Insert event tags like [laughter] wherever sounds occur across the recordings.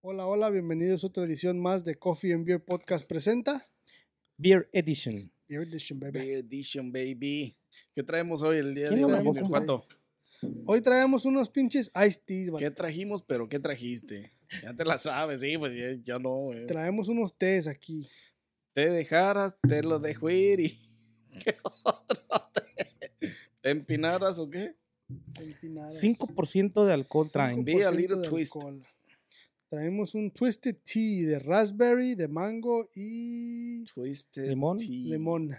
Hola, hola, bienvenidos a otra edición más de Coffee and Beer Podcast presenta Beer Edition. Beer Edition, baby. Beer Edition, baby. ¿Qué traemos hoy el día ¿Quién de hoy, pato? Hoy traemos unos pinches iced teas. ¿Qué trajimos, pero qué trajiste? Ya te la sabes, sí, pues ya, ya no, güey. Traemos unos tés aquí. Te dejaras, te lo dejo ir y... [laughs] ¿Qué otro? ¿Te empinaras o qué? empinadas. 5% de alcohol traen. 5% Be a little de twist. alcohol. Traemos un Twisted Tea de raspberry, de mango y Twisted Limón. tea. limón.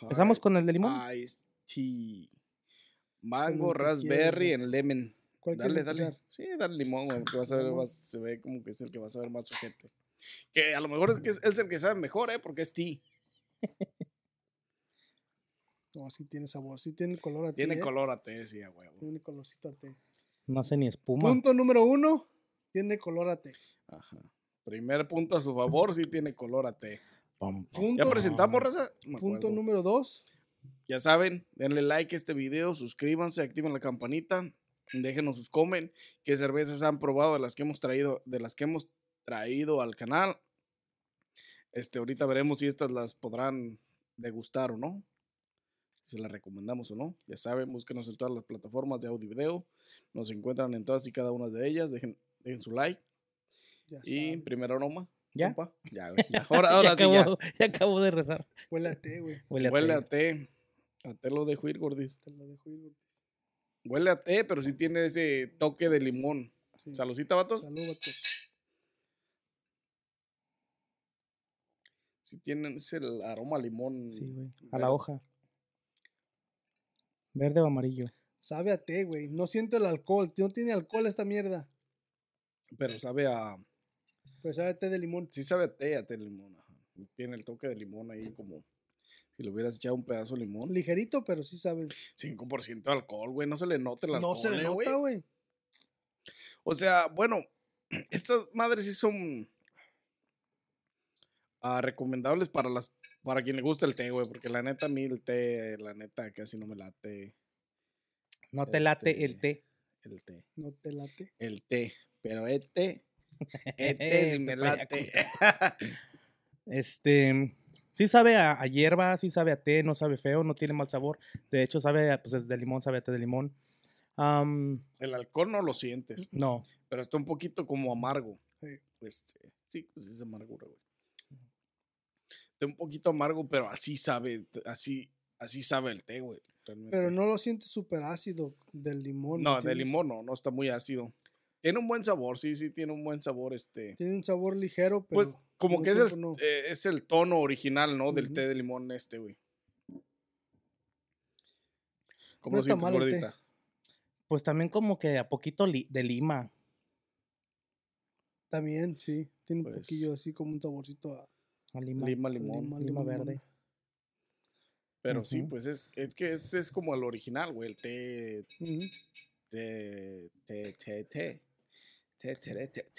Empezamos con el de limón. Iced tea. Mango, raspberry quieras, and lemon. ¿Cuál Dale, dale. empezar? Sí, dale limón, güey, porque vas a ver, vas- se ve como que es el que vas a ver más sujete. Que a lo mejor es, que es, es el que sabe mejor, ¿eh? Porque es tea. [laughs] No, sí tiene sabor, sí tiene color a té. Tiene ¿eh? color a té, sí, huevo. Tiene colorcito a té. No sé ni espuma. Punto número uno, tiene color a té. Ajá. Primer punto a su favor, sí tiene color a té. Pum, pum. Punto, ¿Ya presentamos, raza? Punto número dos, Ya saben, denle like a este video, suscríbanse, activen la campanita, déjenos sus comen, qué cervezas han probado de las que hemos traído, de las que hemos traído al canal. Este, ahorita veremos si estas las podrán degustar o no. Si se las recomendamos o no. Ya saben, búsquenos en todas las plataformas de audio y video. Nos encuentran en todas y cada una de ellas. Dejen, dejen su like. ya Y saben. primer aroma. ¿Ya? compa. Ya, [laughs] güey, ya. Ahora, [laughs] ahora ya, sí, ya. acabo, ya acabo de rezar. Huele a té, güey. Huele a té. A té lo dejo ir, gordis. Te lo dejo ir, güey. Huele a té, pero sí tiene ese toque de limón. Sí. Salucita, vatos. Salud, vatos. Sí tiene ese el aroma a limón. Sí, güey. A la hoja. Verde o amarillo. Sabe a té, güey. No siento el alcohol. No tiene alcohol esta mierda. Pero sabe a... Pero sabe a té de limón. Sí sabe a té, a té de limón. ajá. Tiene el toque de limón ahí como... Si le hubieras echado un pedazo de limón. Ligerito, pero sí sabe. 5% de alcohol, güey. No se le nota el alcohol, No se le eh, nota, güey. O sea, bueno, [clears throat] estas madres sí son ah, recomendables para las para quien le gusta el té, güey, porque la neta a mí el té, la neta casi no me late No te late Este- el té. el té, No te late. el té, pero este [laughs] este sí me Te late. [laughs] Este. Sí sabe a, a hierba, sí sabe a té, no sabe feo, no tiene mal sabor. De hecho, sabe, a- pues es de limón, sabe a té de limón. El alcohol no lo sientes, no, pero está un poquito como amargo. Sí. Este, sí, pues es amargura, güey. Está un poquito amargo, pero así sabe, así así sabe el té, güey. realmente. Pero no lo sientes súper ácido del limón. No, de ¿entiendes? limón no, no está muy ácido. Tiene un buen sabor, sí, sí, tiene un buen sabor, este. Tiene un sabor ligero, pero. Pues como que es el, no. eh, es el tono original, ¿no? Del té de limón este, güey. ¿Cómo No lo está sientes, gordita? pues también como que a poquito li- de lima. También, sí. Tiene un Pues- poquillo así como un saborcito a. A lima. Lima, limón. lima, verde. Pero sí, pues es, es que este es como el original, güey. El té, Ujú. té, té, té, té, té,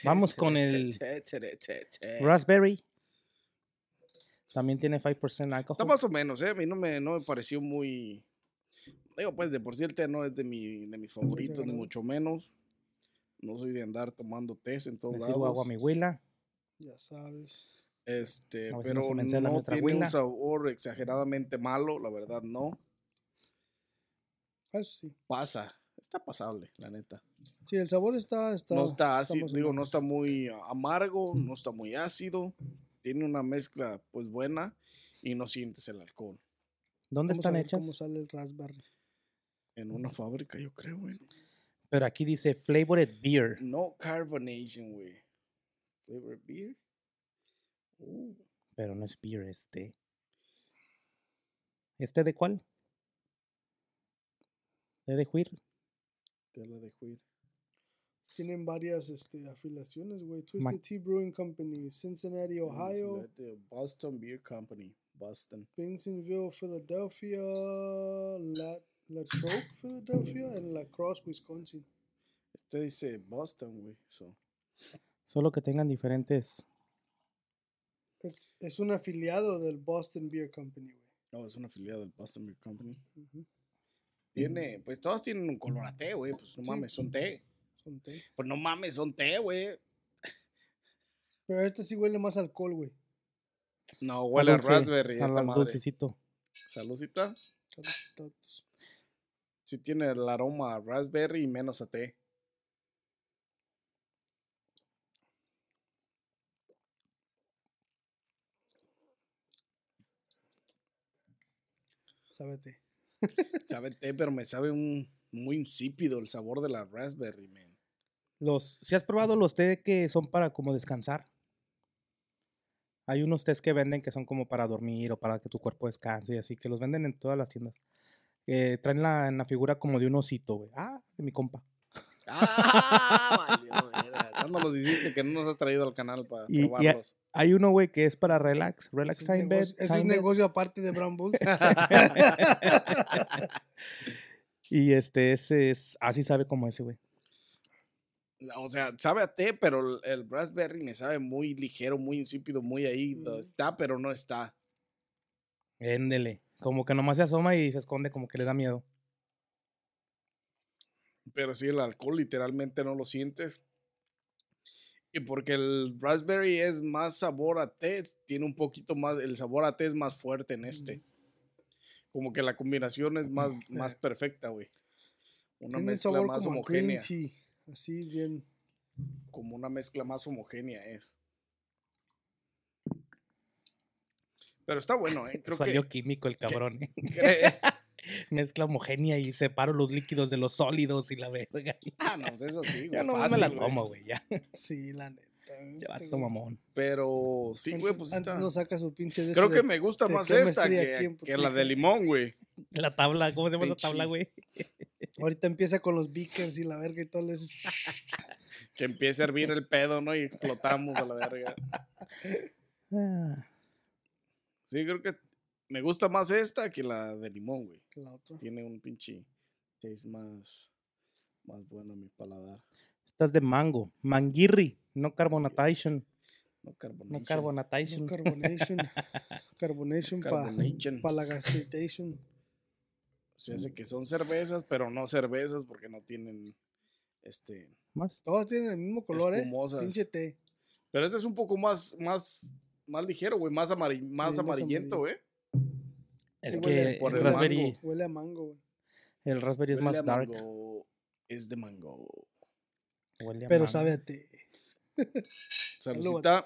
Vamos con té, el té, té, té. Raspberry. También tiene 5% alcohol. Está más o menos, ¿eh? A mí no me, no me pareció muy... Digo, pues de por sí el té no es de, mi, de mis favoritos, ni mucho menos. No soy de andar tomando tés en todos lados. sirvo agua a mi huila. Ya sabes. Este, si no pero no tiene un sabor exageradamente malo, la verdad no. Eso sí. Pasa, está pasable, la neta. Sí, el sabor está. está no está ácido, digo, no está muy amargo, no está muy ácido. Tiene una mezcla, pues, buena y no sientes el alcohol. ¿Dónde están hechas? ¿Cómo sale el raspberry? En una fábrica, yo creo, güey. Pero aquí dice flavored beer. No carbonation, güey. Flavor beer. Uh, Pero no es beer este. ¿Este de cuál? ¿De de juir? te la dejo ir. Tienen varias este, afiliaciones, güey. Ma- Twisted Tea Brewing Company, Cincinnati, Ohio, Boston Beer Company. Boston. Bensenville, Philadelphia, La, La Trobe, Philadelphia, and La Crosse, Wisconsin. Este dice Boston, güey. So. Solo que tengan diferentes. Es, es un afiliado del Boston Beer Company, güey. No, es una afiliada del Boston Beer Company. Tiene, pues todos tienen un color a té, güey. Pues no Sí. mames, son té. Son té. Pues no mames, son té, güey. Pero este sí huele más alcohol, güey. No, huele a, dulce, raspberry a esta la madre. dulcecito. Saludcita. Saludcitos. Sí tiene el aroma a raspberry y menos a té. Té. Sabe té, pero me sabe un muy insípido el sabor de la raspberry, man. Los, si has probado los té que son para como descansar? Hay unos tés que venden que son como para dormir o para que tu cuerpo descanse y así, que los venden en todas las tiendas. Eh, traen la, en la figura como de un osito, güey. Ah, de mi compa. ¡Ah! ¿Cuándo [laughs] los hiciste que no nos has traído al canal para Y- y a- probarlos? Hay uno, güey, que es para relax. Relax Ese time bed. ese es negocio aparte de Brown Bull. [laughs] [laughs] Y este, ese es, así sabe como ese, güey. O sea, sabe a té, pero el, raspberry me sabe muy ligero, muy insípido, muy ahí. Mm. Está, pero no está. Éndele. Como que nomás se asoma y se esconde, como que le da miedo. Pero sí, el alcohol literalmente no lo sientes. Y porque el raspberry es más sabor a té, tiene un poquito más, el sabor a té es más fuerte en este. Como que la combinación es más, más perfecta, güey. Una Tiene mezcla sabor más como homogénea. Así bien. Como una mezcla más homogénea es. Pero está bueno, ¿eh? [laughs] Creo Salió que... químico el cabrón. ¿eh? [laughs] [laughs] Mezcla homogénea y separo los líquidos de los sólidos y la verga. ah, no, pues eso sí, güey. Ya no me la tomo, güey. Ya, Sí, la neta. ya este mamón. Pero sí, güey, pues Antes está... no saca su pinche de Creo que de- me gusta más esta que, que la de limón, güey. La tabla, ¿cómo se llama Pinche. tabla, güey? Ahorita empieza con los beakers y la verga y todo eso. [laughs] Que empiece a hervir el pedo, ¿no? Y explotamos a la verga. Sí, creo que me gusta más esta que la de limón, güey. que la otra. Tiene un pinche taste más, más bueno en mi paladar. Esta es de mango. Manguirri, no carbonation. No carbonation. No carbonation. No [laughs] carbonation. carbonation para Carbonation. la gastritation. Se hace que son cervezas, pero no cervezas porque no tienen este. Más. Todas tienen el mismo color, ¿eh? Espumosas. Pinche té. Pero este es un poco más, más, más ligero, güey, más, amari- más más amarillento, güey. Es Sí, que huele el por el raspberry, mango. Huele a mango, güey. el raspberry es más a dark. mango. Es de mango. Huele a Pero mango. sabe a té. Saludcita. Salud,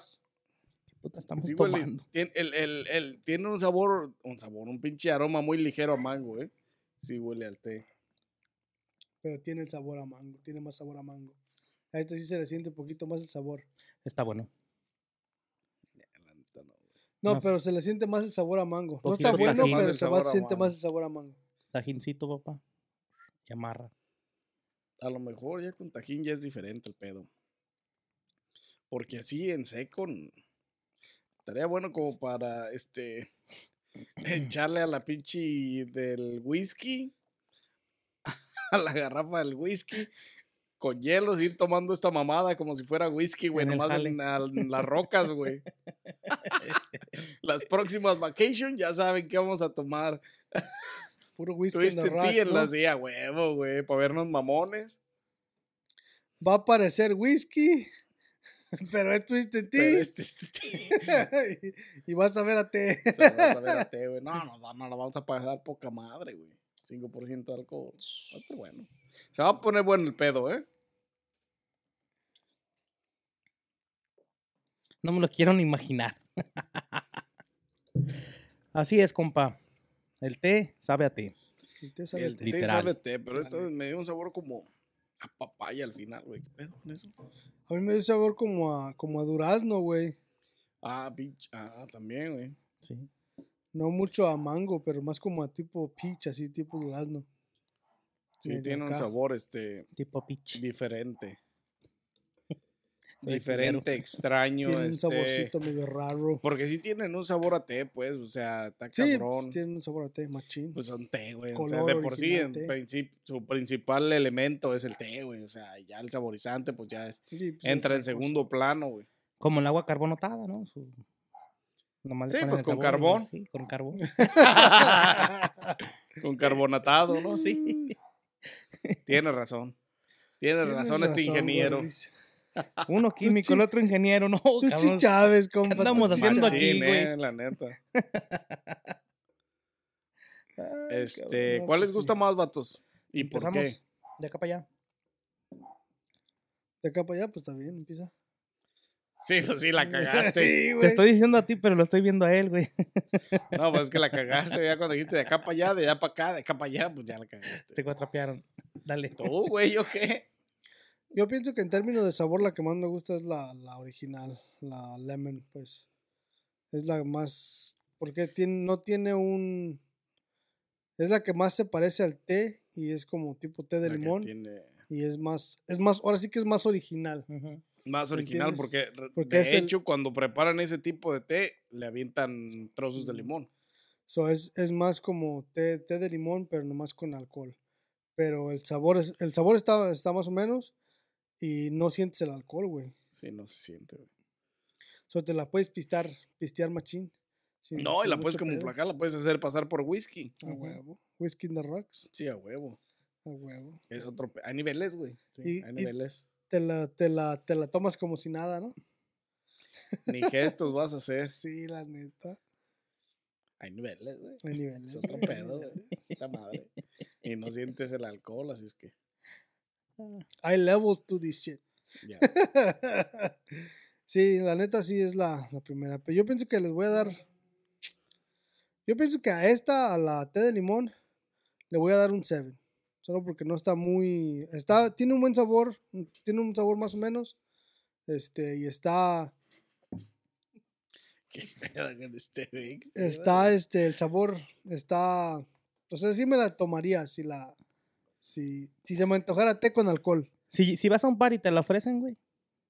¿Qué puta estamos Sí, huele- tomando? tiene, el, el- el- tiene un sabor, un sabor, un pinche aroma muy ligero a mango, ¿eh? Sí, huele al té. Pero tiene el sabor a mango. Tiene más sabor a mango. A este sí se le siente un poquito más el sabor. Está bueno. No, Más- pero se le siente más el sabor a mango. No Poquito está bueno, tajín. pero Más el se va, sabor a siente más el sabor a mango. Tajincito, papá. Y amarra. A lo mejor ya con tajín ya es diferente el pedo. Porque así en seco n- estaría bueno como para este [clears throat] echarle a la pinche del whisky, [laughs] a la garrafa del whisky, con hielos, ir tomando esta mamada como si fuera whisky, güey, En nomás en, en las rocas, güey. [laughs] Las próximas vacation ya saben qué vamos a tomar. [laughs] Puro whisky en rocks, en ¿no? las días, huevo, güey, para vernos mamones. Va a parecer whisky, pero es Twisted Pero Tea. tea. [laughs] y vas a ver a [laughs] güey. No, no, no, no, lo vamos a pasar poca madre, güey. 5% de alcohol. Va a estar bueno. Se va a poner bueno el pedo, ¿eh? No me lo quiero ni imaginar. [laughs] Así es, compa. El té sabe a té. El té sabe a El té. Literal. sabe a té, pero esto me dio un sabor como a papaya al final, güey. ¿Qué pedo con eso? A mí me dio sabor como a, como a durazno, güey. Ah, pinche. Ah, también, güey. Sí. No mucho a mango, pero más como a tipo peach, así tipo durazno. Sí, Medio tiene un sabor, este, Tipo pitch. diferente. Diferente, extraño. Tiene un este, saborcito medio raro. Porque sí tienen un sabor a té, pues, o sea, está Sí, cabrón. tiene un sabor a té, machín. Pues son té, güey. O sea, Color de por sí, en princip- su principal elemento es el té, güey. O sea, ya el saborizante, pues ya es, Sí, pues, es entra en cosa. segundo plano, güey. Como el agua carbonatada, ¿no? Su- nomás Sí, pues, con y carbón. Sí, con carbón. [laughs] Con carbonatado, ¿no? Sí. Tiene razón. Tiene Tienes razón este ingeniero. Uno químico, el otro ingeniero, no, Tú cabrón. Chávez, compa. andamos tú haciendo aquí, güey? eh, la neta. [laughs] Ay, Este, ¿cuál pues les gusta sí. más, vatos? ¿Y por qué? Empezamos de acá para allá. De acá para allá, pues está bien, empieza. Sí, pues sí, la cagaste. Sí, Te estoy diciendo a ti, pero lo estoy viendo a él, güey. [laughs] No, pues es que la cagaste. Ya cuando dijiste de acá para allá, de allá para acá, de acá para allá, pues ya la Te cagaste. cuatrapearon. Dale. Tú, güey, ¿yo qué? Yo pienso que en términos de sabor la que más me gusta es la, la original, la lemon, pues. Es la más... Porque tiene, no tiene un... Es la que más se parece al té y es como tipo té de La limón. tiene Y es más, es más, ahora sí que es más original. Más original ¿Entiendes? porque, Porque de el- hecho cuando preparan ese tipo de té le avientan trozos de limón. So es, es más como té, té de limón, pero nomás con alcohol. Pero el sabor, es, el sabor está, está más o menos y no sientes el alcohol, güey. Sí, no se siente. güey. So te la puedes pistear, pistear machín. sin- No, y la puedes camuflacar, la puedes hacer pasar por whisky. A huevo. Whiskey in the rocks. Sí, a huevo. A huevo. Es otro. Hay niveles, güey. Sí, hay niveles. Te la, te, la, te la tomas como si nada, ¿no? Ni gestos vas a hacer. [laughs] Sí, la neta. Hay niveles, güey. Hay niveles. Es otro [laughs] pedo, güey. Esta madre. Y no sientes el alcohol, así es que. Hay levels to this shit. Ya. [laughs] sí, la neta sí es la, la primera. Pero yo pienso que les voy a dar. Yo pienso que a esta, a la té de limón, le voy a dar un 7. Solo porque no está muy. Está, tiene un buen sabor. Tiene un sabor más o menos. Este, y está. ¿Qué [laughs] pedo con este, Está, este, el sabor está. Sea, sí me la tomaría si la. Si, si se me antojara té con alcohol. Si, si vas a un par y te la ofrecen, güey,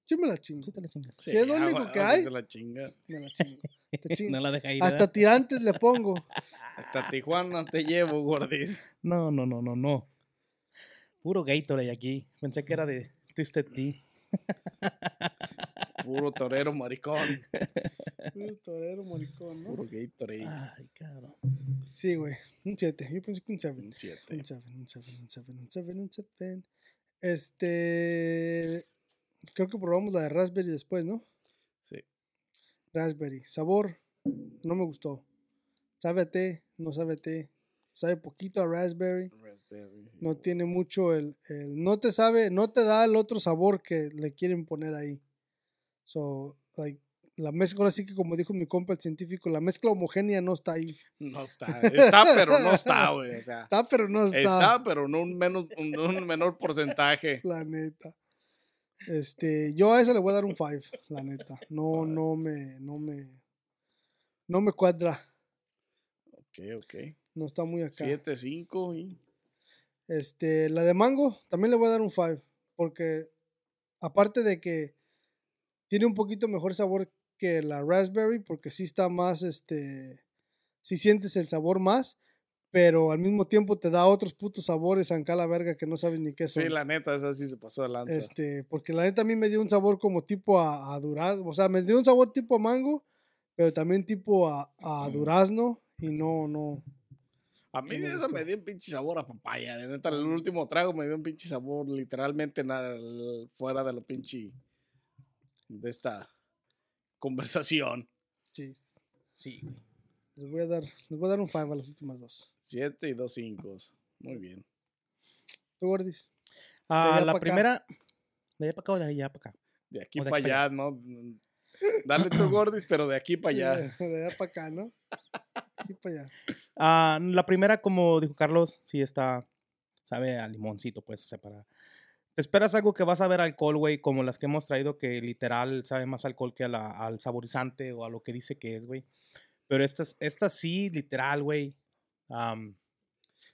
Sí me la chingo. sí te la chingas. si es lo único que hay. Se la chinga. Me la chingo. Te [laughs] chingo. No la deja ir. Hasta ¿verdad? tirantes le pongo. [laughs] Hasta Tijuana te llevo, gordis. No, no, no, no, no. Puro Gatorade aquí. Pensé que era de Twisted Tea. Puro torero maricón. [laughs] Un torero maricón, ¿no? Puro Gatorade. Ay, cabrón. Sí, güey. Un 7. Yo pensé que un 7. Un 7. Un 7, un 7, un 7, un 7, un 7. Este. Creo que probamos la de raspberry después, ¿no? Sí. Raspberry. Sabor. No me gustó. Sabe a té. No sabe a té. Sabe poquito a raspberry. Raspberry. No tiene mucho el, el- No te sabe. No te da el otro sabor que le quieren poner ahí. So, like. La mezcla, ahora sí que como dijo mi compa el científico, la mezcla homogénea no está ahí. No está. Está, pero no está, [laughs] güey. O sea. Está, pero no está. Está, pero no un, menos, un, un menor porcentaje. [laughs] La neta. Este, yo a esa le voy a dar un 5, la neta. No, no me, no me, no me cuadra. Ok, ok. No está muy acá. 7, 5 y. Este, la de mango también le voy a dar un 5. Porque aparte de que tiene un poquito mejor sabor que la raspberry, porque sí está más, este, sí sientes el sabor más, pero al mismo tiempo te da otros putos sabores acá la verga que no sabes ni qué son. Sí, la neta, esa sí se pasó de lanza. Este, porque la neta a mí me dio un sabor como tipo a, a durazno, o sea, me dio un sabor tipo a mango, pero también tipo a, a durazno y no, no. A mí esa me dio un pinche sabor a papaya. De neta, el último trago me dio un pinche sabor, literalmente nada fuera de lo pinche. de esta conversación. Sí, Sí, güey. les voy a dar, les voy a dar un 5 a las últimas dos. 7 y 2 5. Muy bien. ¿Tú, Gordis? Ah, la acá. primera. ¿De allá para acá o de allá para acá? De aquí de para aquí pa' allá, ¿no? Dale tu gordis, pero de aquí para allá. [laughs] De allá para acá, ¿no? Y para allá. Ah, la primera, como dijo Carlos, sí está. Sabe a limoncito, pues, o sea, para. Te esperas algo que vas a ver alcohol, güey, como las que hemos traído, que literal sabe más alcohol que a la- al saborizante o a lo que dice que es, güey. Pero esta, esta sí, literal, güey. am,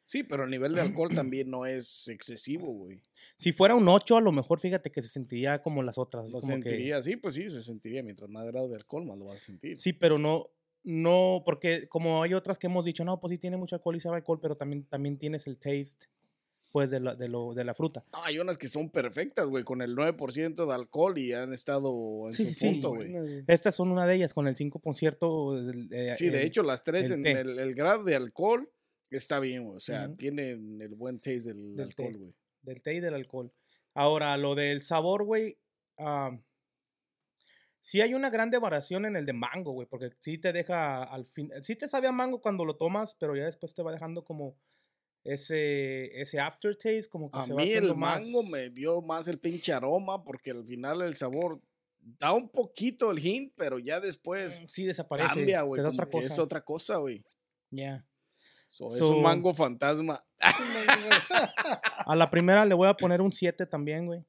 Sí, pero el nivel de alcohol también no es excesivo, güey. Si fuera un 8, a lo mejor fíjate que se sentiría como las otras. Lo como que- sentiría, sí, pues sí, se sentiría. Mientras más grado de alcohol, más lo vas a sentir. Sí, pero no, no, porque como hay otras que hemos dicho, no, pues sí tiene mucho alcohol y sabe alcohol, pero también, también tienes el taste, pues, de la, de lo, de la fruta. No, hay unas que son perfectas, güey, con el 9% de alcohol y han estado en Sí, su sí, sí. punto, güey. Güey. Estas son una de ellas, con el 5%. del- eh, Sí, de el- hecho, las tres el en el, el grado de alcohol está bien, güey. O sea, Ujú. tienen el buen taste del, alcohol, güey. Del té y del alcohol. Ahora, lo del sabor, güey. sí hay una grande variación en el de mango, güey. Porque sí te deja al fin. Sí te sabe a mango cuando lo tomas, pero ya después te va dejando como ese, ese aftertaste, como que A se va mí haciendo el mango más- me dio más el pinche aroma porque al final el sabor da un poquito el hint, pero ya después Mm, Sí, desaparece. cambia, güey. da otra cosa. Es otra cosa, güey. Ya. So, es un mango fantasma. [laughs] A la primera le voy a poner un 7 también, güey.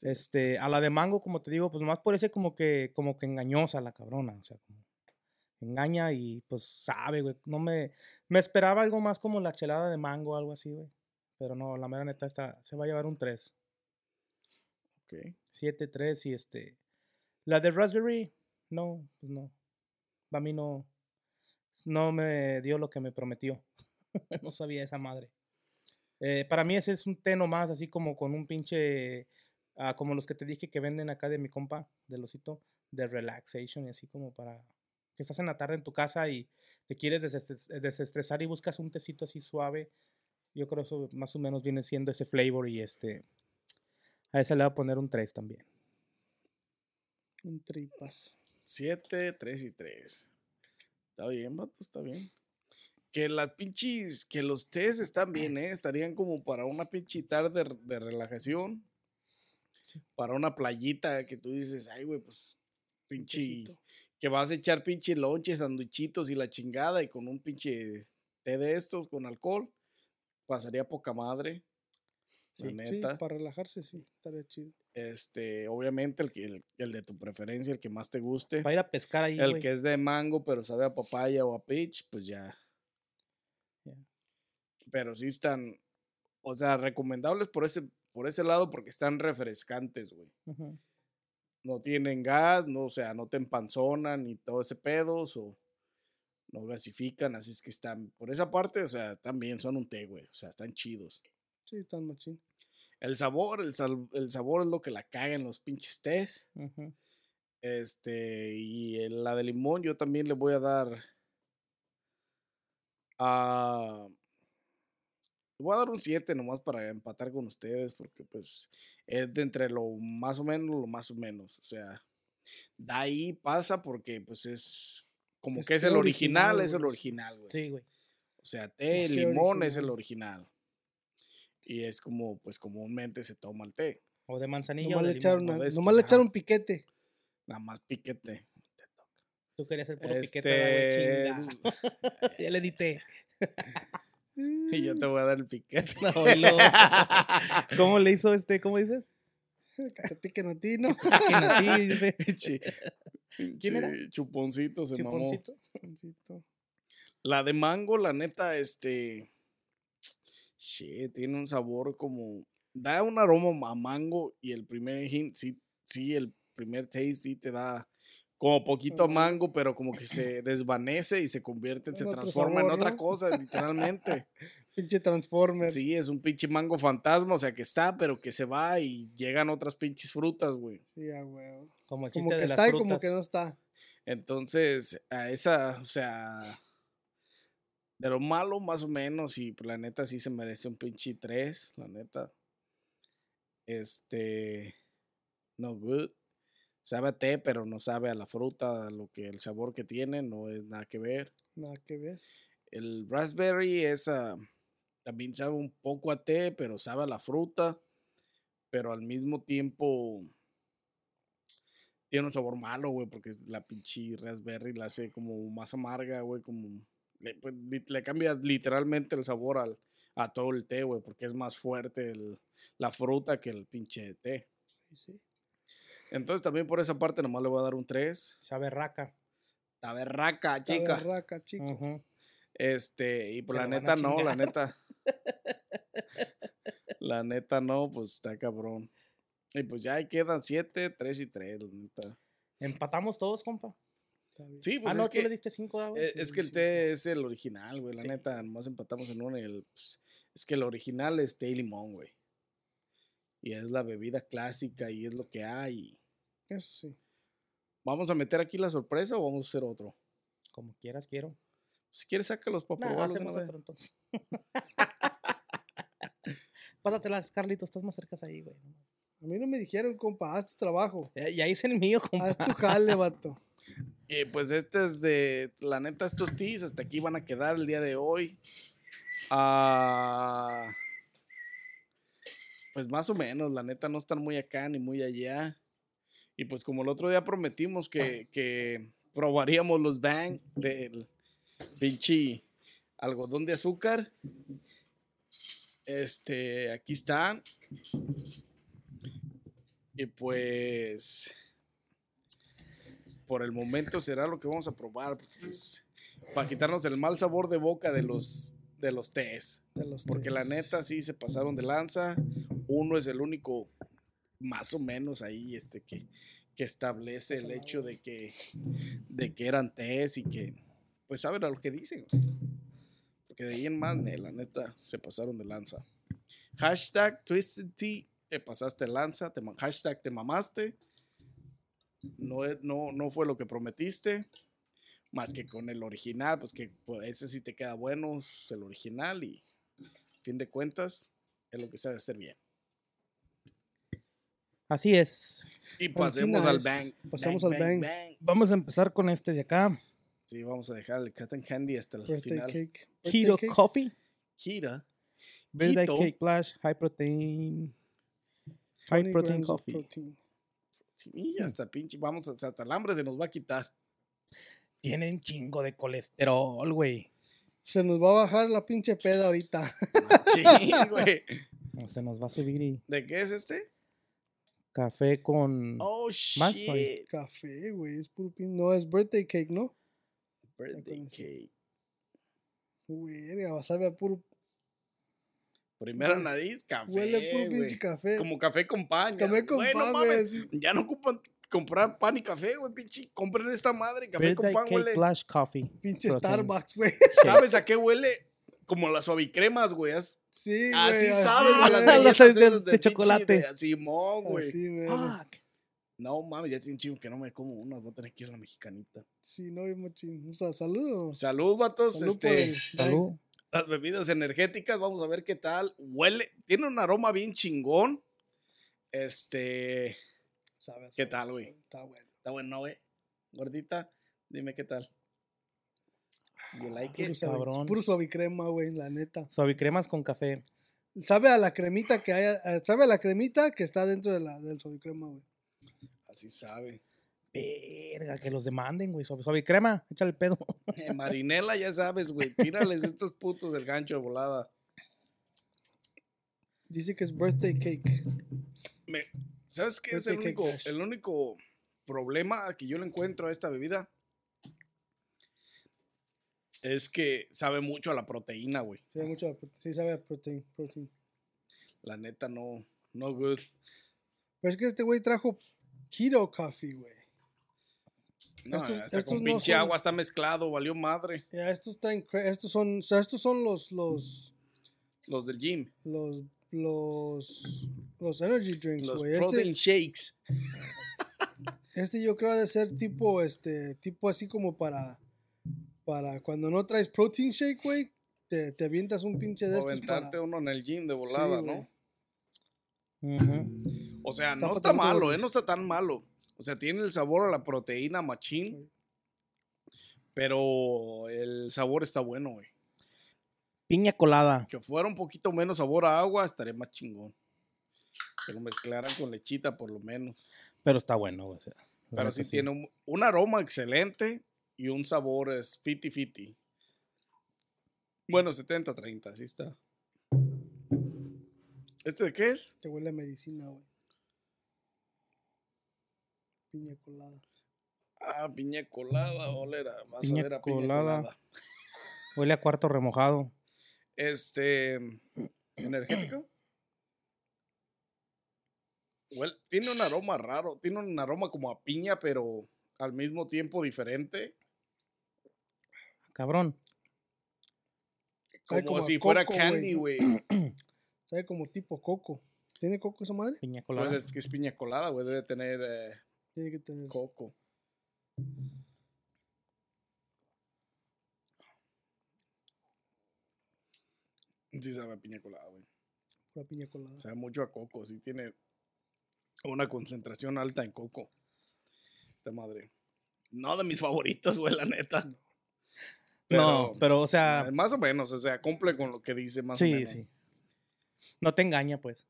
Este, a la de mango, como te digo, pues más parece como que, como que engañosa la cabrona. O sea, como engaña y pues sabe, güey. No me, me esperaba algo más como la chelada de mango o algo así, güey. Pero no, la mera neta está, se va a llevar un 3. Ok. 7, 3 y este. La de raspberry, no, pues no. Para mí no, no me dio lo que me prometió. [laughs] no sabía esa madre. Eh, para mí ese es un té nomás, así como con un pinche, ah, como los que te dije que venden acá de mi compa, del osito, de relaxation y así como para que estás en la tarde en tu casa y te quieres desestres- desestresar y buscas un tecito así suave. Yo creo que eso más o menos viene siendo ese flavor y este, a ese le voy a poner un 3 también. Un tripas. 7, 3 y 3. Está bien, vato, está bien. Que las pinches, que los tés están bien, ¿eh? Estarían como para una pinche tarde de, de relajación. Para una playita que tú dices, ay, güey, pues, pinche. Que vas a echar pinche lonches, sanduichitos y la chingada y con un pinche té de estos con alcohol, pasaría poca madre. La Sí, para relajarse, sí, estaría chido. Este, obviamente el, el, el de tu preferencia, el que más te guste. Para ir a pescar ahí, El que es de mango, pero sabe a papaya o a peach, pues ya. Pero sí están, o sea, recomendables por ese, por ese lado porque están refrescantes, güey. No tienen gas, no, o sea, no te empanzonan ni todo ese pedo, o no gasifican, así es que están, por esa parte, o sea, también son un té, güey, o sea, están chidos. Sí, están machín. El sabor, el, sal- el sabor es lo que la caga en los pinches tés. Este, y la de limón yo también le voy a dar a... Le voy a dar un 7 nomás para empatar con ustedes porque pues es de entre lo más o menos, lo más o menos. O sea, de ahí pasa porque pues es como Es que es té el original, original, es el original, güey. Sí, güey. O sea, té, Es té limón es el original. Y es como pues comúnmente se toma el té. O de manzanilla Nomás o de le echaron, limón. no una- de estos, nomás le echaron piquete. Nada más piquete. Tú querías el puro piquete, ¿verdad, güey, Este, chinga. [laughs] ya le edité. [laughs] [laughs] [laughs] Y yo te voy a dar el piquete. Oílo. [laughs] ¿Cómo le hizo este? ¿Cómo dices? [laughs] Que piquen a ti, ¿no? Piquen a ti, dice. Pinche- ¿Quién era? Chuponcito se mamó. Chuponcito. Chuponcito. La de mango, la neta, este. Tiene un sabor como. Da un aroma a mango y el primer hint, sí, sí, el primer taste sí te da como poquito mango, pero como que se desvanece y se convierte, se En transforma en otra cosa, literalmente. [laughs] Pinche Transformer. Sí, es un pinche mango fantasma, o sea que está, pero que se va y llegan otras pinches frutas, güey. Sí, a huevo. Como el Como que de las está y como que no está. Entonces, a esa, o sea, de lo malo más o menos, y pues, la neta sí se merece un pinche 3, la neta. Este, no good. Sabe a té, pero no sabe a la fruta, lo que el sabor que tiene, no es nada que ver. Nada que ver. El raspberry es, ah, también sabe un poco a té, pero sabe a la fruta, pero al mismo tiempo tiene un sabor malo, güey, porque es la pinche raspberry la hace como más amarga, güey, como le, pues, le cambia literalmente el sabor al, a todo el té, güey, porque es más fuerte el- la fruta que el pinche té. Sí, sí. Entonces también por esa parte nomás le voy a dar un 3. Sabe raca. Está chica. chico. Este, y pues Se la neta no, la neta. [laughs] La neta no, pues está cabrón. Y pues ya ahí quedan siete, tres y tres, la neta. Empatamos todos, compa. Sí, pues ah, no, es tú le diste cinco, ah, güey. eh, es que el té es el original, güey, la Sí. neta. Nomás empatamos en uno y el, pues, es que el original es té y limón, güey. Y es la bebida clásica y es lo que hay. Eso sí. ¿Vamos a meter aquí la sorpresa o vamos a hacer otro? Como quieras, quiero. Si quieres, sácalos para Nah, probarlos. otro entonces. [laughs] Pásatelas, Carlito, estás más cerca ahí, güey. A mí no me dijeron, compa, haz tu trabajo. Ya, ya hice el mío, compa. Haz tu jale, vato. Y [laughs] pues este es de, la neta, estos teas hasta aquí van a quedar el día de hoy. Ah, pues más o menos, la neta no están muy acá ni muy allá. Y pues como el otro día prometimos que, que probaríamos los bang del pinche algodón de azúcar. Este, aquí están. Y pues por el momento será lo que vamos a probar. pues, para quitarnos el mal sabor de boca de los, de los tés. De los Porque la neta sí se pasaron de lanza. Uno es el único, más o menos ahí, este, que, que establece el hecho de que, de que eran tés y que, pues saben a lo que dicen. Porque de ahí en más, la neta, se pasaron de lanza. Hashtag Twisted te pasaste lanza. Te, hashtag te mamaste. No, e- no, no fue lo que prometiste. Más que con el original, pues que pues, ese sí te queda bueno, es el original y fin de cuentas es lo que sabe hacer bien. Así es. Y pasemos al bang. Pasemos al bang. Vamos a empezar con este de acá. Sí, vamos a dejar el cotton candy hasta el Birthday final. cake. Keto cake. Coffee. Kira. Birthday Keto. Cake Flash. High Protein. High 20 Protein Coffee. protein. Sí, hasta pinche, vamos, hasta el hambre se nos va a quitar. Tienen chingo de colesterol, güey. Se nos va a bajar la pinche peda ahorita. [laughs] Sí, güey. Se nos va a subir y ¿De qué es este? Café con... Oh, Más, shit. Café, güey. Es puro No, es birthday cake, ¿no? Birthday cake. Verga, va a saber a puro. Primera nariz, café. Huele puro güey. pinche café. Como café con pan. ya. Café con Güey, no pan, mames, güey. así. Ya no ocupan comprar pan y café, güey, pinche. Compren esta madre, café Birthday con pan Cake huele. Flash Coffee. Pinche Protein. Starbucks, güey. ¿Sabes a qué huele? Como las suavicremas, güey. Sí, güey. Así saben güey. las Las galletas de- chocolate. de Simón, güey. Así, güey. Fuck. No mames, ya tiene chingo que no me como unas. Voy a tener que ir a la mexicanita. Sí, no, bien machín. O sea, saludos. Salud, vatos. Salud este, el- Salud. las bebidas energéticas, vamos a ver qué tal. Huele, tiene un aroma bien chingón. Este, ¿Qué tal, güey? Está bueno. está bueno, güey. Gordita, dime qué tal. You like Puro, it? suave- cabrón. puro suavicrema, güey, la neta. Suavicremas con café. Sabe a la cremita que hay, eh, sabe a la cremita que está dentro de la, del suavicrema, güey. Así sabe. Verga, que los demanden, güey. Suave, suavicrema. Échale el pedo. [laughs] Eh, Marinela, ya sabes, güey. Tírales estos putos del gancho de volada. Dice que es birthday cake. Me- ¿Sabes qué es el único, el único problema que yo le encuentro a esta bebida? Es que sabe mucho a la proteína, güey. Sí, mucho, sí sabe a protein, protein. La neta, no, no good. Pero es que este güey trajo keto coffee, güey. No, Estos- hasta estos con no pinche son- agua está mezclado, valió madre. Ya, estos están, cre- estos son, o sea, estos son los, los, Los del gym. los, los, los energy drinks, Los güey. protein Este, shakes. [laughs] este yo creo ha de ser tipo, este, tipo así como para, para cuando no traes protein shake, güey, te, te avientas un pinche de O estos aventarte para... uno en el gym de volada. ¿no? O sea, Está no está malo. ¿eh? No está tan malo. O sea, tiene el sabor a la proteína machín. Pero el sabor está bueno, güey. Piña colada. Que fuera un poquito menos sabor a agua, estaría más chingón. Que lo mezclaran con lechita, por lo menos. Pero está bueno, güey. o sea, la Pero sí, tiene un, un aroma excelente y un sabor es fiti fiti. Bueno, 70-30, así está. ¿Este de qué es? Te huele a medicina, güey. Piña colada. Ah, piña colada, olera. Vas Piña a ver a piña colada. colada. Huele a cuarto remojado. Este. Energético. Huele- tiene un aroma raro. Tiene un aroma como a piña, pero al mismo tiempo diferente. Cabrón. Como, como si fuera coco, candy, güey. güey. [clears throat] Sabe como tipo coco. ¿Tiene coco esa madre? Piña colada. Pues es que es piña colada, güey. Debe tener eh, Tiene que tener. coco. Sí sabe a piña colada, güey. Pura piña colada. Sabe mucho a coco. Sí tiene una concentración alta en coco. Esta madre. No de mis favoritos, güey, la neta. no, pero o sea, eh, Más o menos, o sea, cumple con lo que dice más o sí, menos. sí. No te engaña, pues.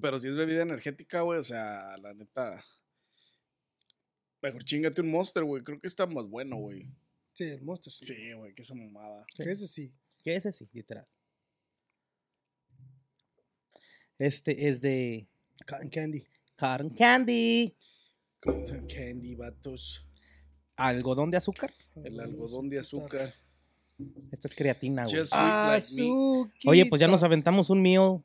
Pero si es bebida energética, güey, o sea, la neta. Mejor chingate un monster, güey. Creo que está más bueno, güey. Sí, el monster, sí. Sí, güey, que esa mamada. Que Ese sí. Que ese sí, literal. Este es de Cotton candy. Cotton Candy. Cotton candy, vatos. Algodón de azúcar. El algodón de azúcar. Esta es creatina, güey. Sweet like. Oye, pues ya nos aventamos un meal.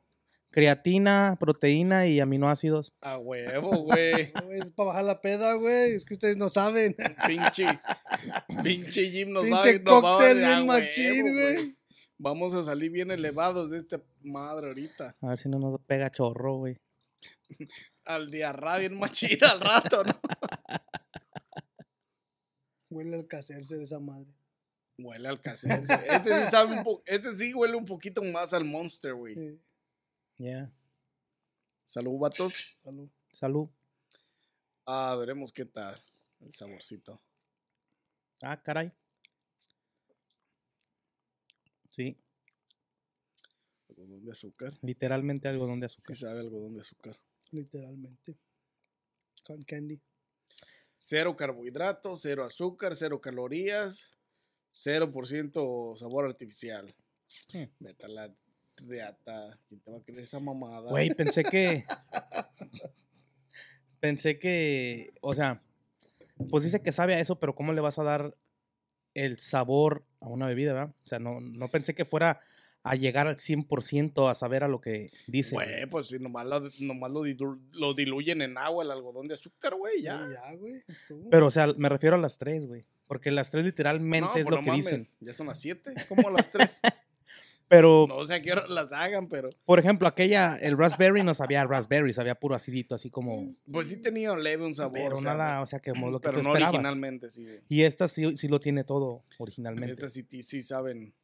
Creatina, proteína y aminoácidos. A huevo, güey. [laughs] Es para bajar la peda, güey. Es que ustedes no saben. pinche. [laughs] Pinche Jim nos va, Pinche nos va a cóctel a bien huevo, machín, güey. Vamos a salir bien elevados de esta madre ahorita. A ver si no nos pega chorro, güey. Al diarra bien machín al rato, ¿no? [laughs] Huele al cacerse de esa madre. Huele al cacerse. Este sí sabe un po- este sí huele un poquito más al monster, güey. Sí, Ya. Salud, vatos. salud. Salud. Ah, veremos qué tal el saborcito. Ah, caray. Sí, Algodón de azúcar. literalmente algodón de azúcar. Sí sabe algodón de azúcar. Literalmente. Cotton candy. Cero carbohidratos, cero azúcar, cero calorías, 0% sabor artificial. Hmm. Meta la reata. ¿Quién te va a creer esa mamada? Güey, pensé que. [laughs] pensé que. O sea, pues dice que sabe a eso, pero ¿cómo le vas a dar el sabor a una bebida, verdad? O sea, no, no pensé que fuera a llegar al 100% a saber a lo que dice. güey. Pues si nomás, lo, nomás lo, dilu- lo diluyen en agua el algodón de azúcar, güey, ya. Sí, Ya, güey. estuvo. Pero, o sea, me refiero a las tres, güey. Porque las tres literalmente No, es pues lo no que mames, dicen. Ya son las 7, como las 3. [laughs] Pero, no sé a qué hora las hagan, pero. por ejemplo, aquella, el raspberry no sabía raspberry, sabía puro acidito, así como. Pues sí tenía un leve un sabor. Pero o sea, nada, o sea, que como lo que pero tú no esperabas. originalmente, sí. Y esta sí, sí lo tiene todo originalmente. Estas sí, sí saben.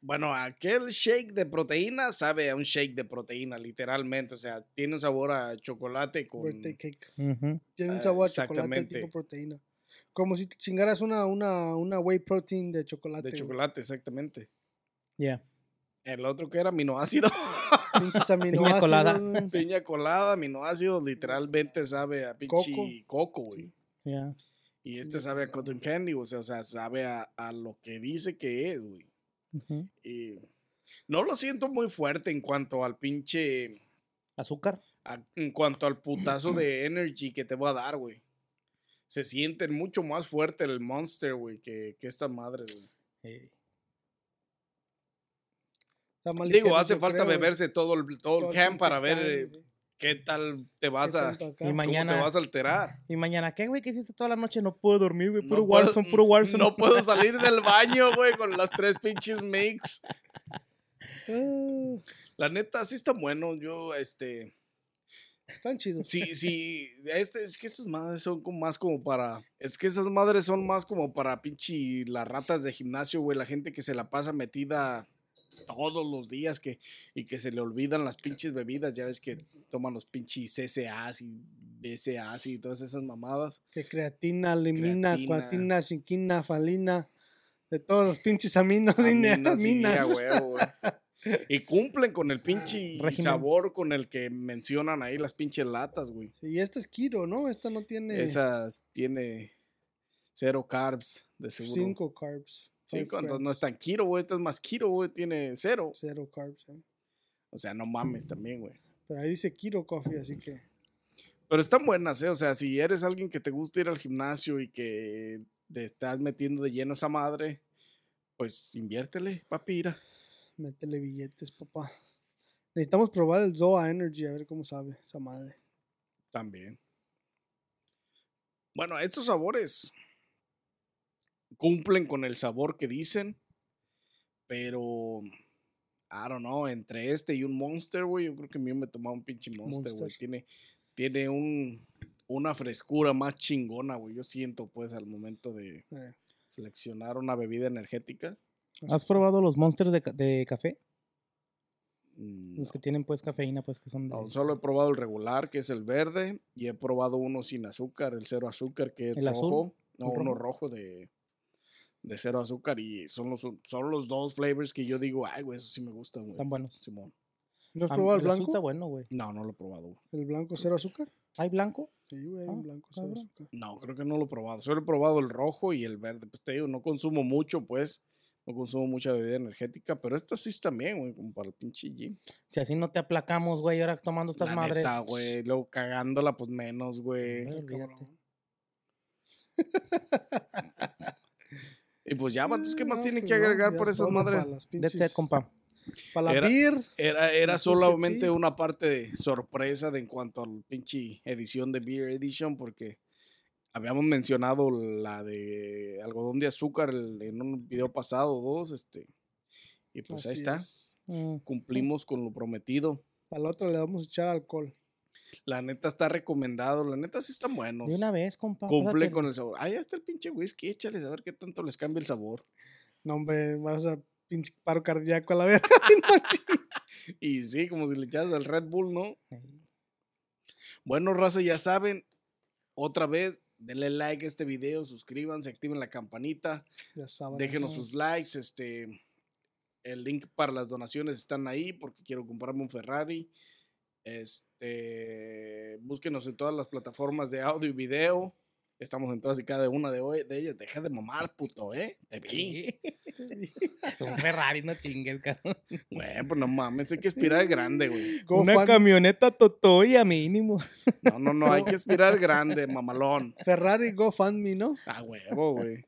Bueno, aquel shake de proteína sabe a un shake de proteína, literalmente. O sea, tiene un sabor a chocolate con. Birthday cake. Tiene un sabor a chocolate tipo proteína. Como si te chingaras una, una, una whey protein de chocolate. De chocolate, exactamente. Ya. El otro que era aminoácido. [laughs] Pinches aminoácidos. colada. güey. Piña colada, aminoácidos, literalmente sabe a pinche Coco. coco, güey. Ya. Y este sabe a cotton candy, o sea, o sea sabe a, a lo que dice que es, güey. Ujú. Y no lo siento muy fuerte en cuanto al pinche. Azúcar. a- en cuanto al putazo de [clears throat] energy que te va a dar, güey. Se sienten mucho más fuerte el monster, güey, que, que esta madre, güey. Digo, hace falta creo, beberse todo el, todo Todo el camp para ver eh, qué tal te vas ¿Qué a. Y cómo mañana- te vas a alterar. Y mañana, ¿qué, güey? ¿Qué hiciste toda la noche? No puedo dormir, güey. Puro No puedo- Warzone, puro Warzone. No puedo [laughs] salir del baño, güey, con las tres pinches mix. [laughs] Ah, La neta, sí está bueno. Yo, este. Están chidos. Sí, sí. Este, es que esas madres son como más como para. Es que esas madres son más como para pinche las ratas de gimnasio, güey. La gente que se la pasa metida todos los días que, y que se le olvidan las pinches bebidas. Ya ves que toman los pinches CCAs y BCAs y todas esas mamadas. Que creatina, limina, Creatina. cuatina, cinquina, falina. De todos los pinches aminos y Aminas, [laughs] sí, aminas. a huevo, güey. Y cumplen con el pinche Régimen. sabor con el que mencionan ahí las pinches latas, güey. Sí, y esta es keto, ¿no? Esta no tiene Esas tiene cero carbs, de seguro. cinco carbs. Cinco, entonces no es tan keto, güey. Esta es más keto, güey. Tiene cero. Cero carbs. ¿eh? O sea, no mames también, güey. Pero ahí dice keto coffee, así que Pero están buenas, ¿eh? O sea, si eres alguien que te gusta ir al gimnasio y que te estás metiendo de lleno esa madre, Pues inviértele, papira. Métele billetes, papá. Necesitamos probar el Zoa Energy, a ver cómo sabe esa madre. También. Bueno, estos sabores cumplen con el sabor que dicen, pero I don't know, entre este y un Monster, güey, yo creo que a mí me tomaba un pinche Monster, güey. Tiene, tiene un, una frescura más chingona, güey. Yo siento, pues, al momento de Eh, seleccionar una bebida energética. ¿Has probado los monsters de, de café? mm, Los que tienen pues cafeína, pues que son de... No, solo he probado el regular, que es el verde, y he probado uno sin azúcar, el cero azúcar, que es ¿El azul? rojo. No, ¿El uno rojo? de, de cero azúcar, y son los, son los dos flavors que yo digo, ay, güey, eso sí me gusta, güey. Están buenos. Simón. ¿No has Ah, probado el azul blanco? está bueno, güey. No, no lo he probado, güey. ¿El blanco cero azúcar? ¿Hay blanco? Sí, güey, Ah, un blanco cero azúcar. No, creo que no lo he probado. Solo he probado el rojo y el verde. Pues te digo, no consumo mucho, pues. No consumo mucha bebida energética, pero estas sí están bien, güey, como para el pinche gym. Si así no te aplacamos, güey, ahora tomando estas La madres. neta, güey. Luego cagándola, pues menos, güey. [laughs] Y pues ya, vatos, ¿qué más No, tienen pues que agregar por es esas madres? Para las pinches- compa. Para la Era- beer. Era, era solamente una parte de sorpresa de en cuanto al pinche edición de Beer Edition, porque habíamos mencionado la de algodón de azúcar en un video pasado, dos, este. Y pues ahí está. es. Mm, Cumplimos con lo prometido. Para la otra le vamos a echar alcohol. La neta está recomendado, la neta sí están buenos. De una vez, compa. Cumple pásatelo. con el sabor. Ahí está el pinche whisky, échales a ver qué tanto les cambia el sabor. No, hombre, vas a pinche paro cardíaco a la [laughs] verga. Y sí, como si le echaras al Red Bull, ¿no? Bueno, raza, ya saben, otra vez, denle like a este video, suscríbanse, activen la campanita, ya saben. déjenos sus likes, este, el link para las donaciones están ahí porque quiero comprarme un Ferrari. Este, búsquenos en todas las plataformas de audio y video. Estamos en todas y cada una de, hoy, de ellas. Deja de mamar, puto, ¿eh? Te vi. [laughs] Un Ferrari, no chingues, cabrón. Güey, pues no mames, hay que aspirar grande, güey. Una Fan- camioneta Totoya mínimo. No, no, no, hay que aspirar grande, mamalón. Ferrari GoFundMe, ¿no? A huevo, güey.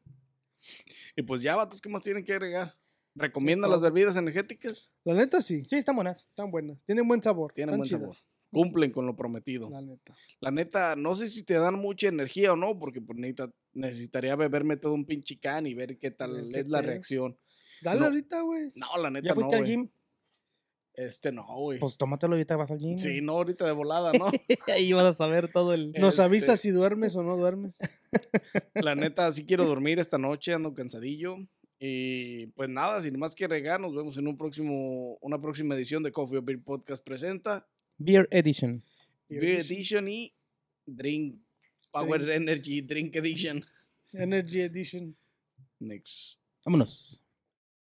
Y pues ya, vatos, ¿qué más tienen que agregar? ¿Recomiendan las bebidas energéticas? La neta sí, Sí, están buenas. están buenas. Tienen buen sabor. Tienen están buen sabor. Cumplen con lo prometido. La neta. La neta, no sé si te dan mucha energía o no, porque pues, necesita- necesitaría beberme todo un pinche can y ver qué tal qué es la reacción. Dale No. ahorita, güey. No, la neta ¿Ya fuiste no, al gym? Este no, güey. Pues tómatelo ahorita, vas al gym. sí, no, ahorita de volada, ¿no? [laughs] Ahí vas a saber todo el... Nos Este- avisas si duermes o no duermes. [laughs] La neta, sí quiero dormir esta noche, ando cansadillo. Y pues nada, sin más que agregar, nos vemos en un próximo, una próxima edición de Coffee or Beer Podcast presenta Beer Edition. Beer Edition y Drink Power Drink. Energy Drink Edition. [laughs] Energy Edition. Next. Vámonos.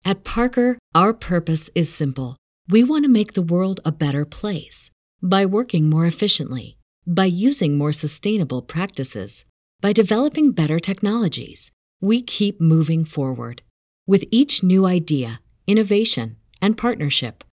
At Parker, our purpose is simple. We want to make the world a better place by working more efficiently, by using more sustainable practices, by developing better technologies. We keep moving forward. With each new idea, innovation, and partnership,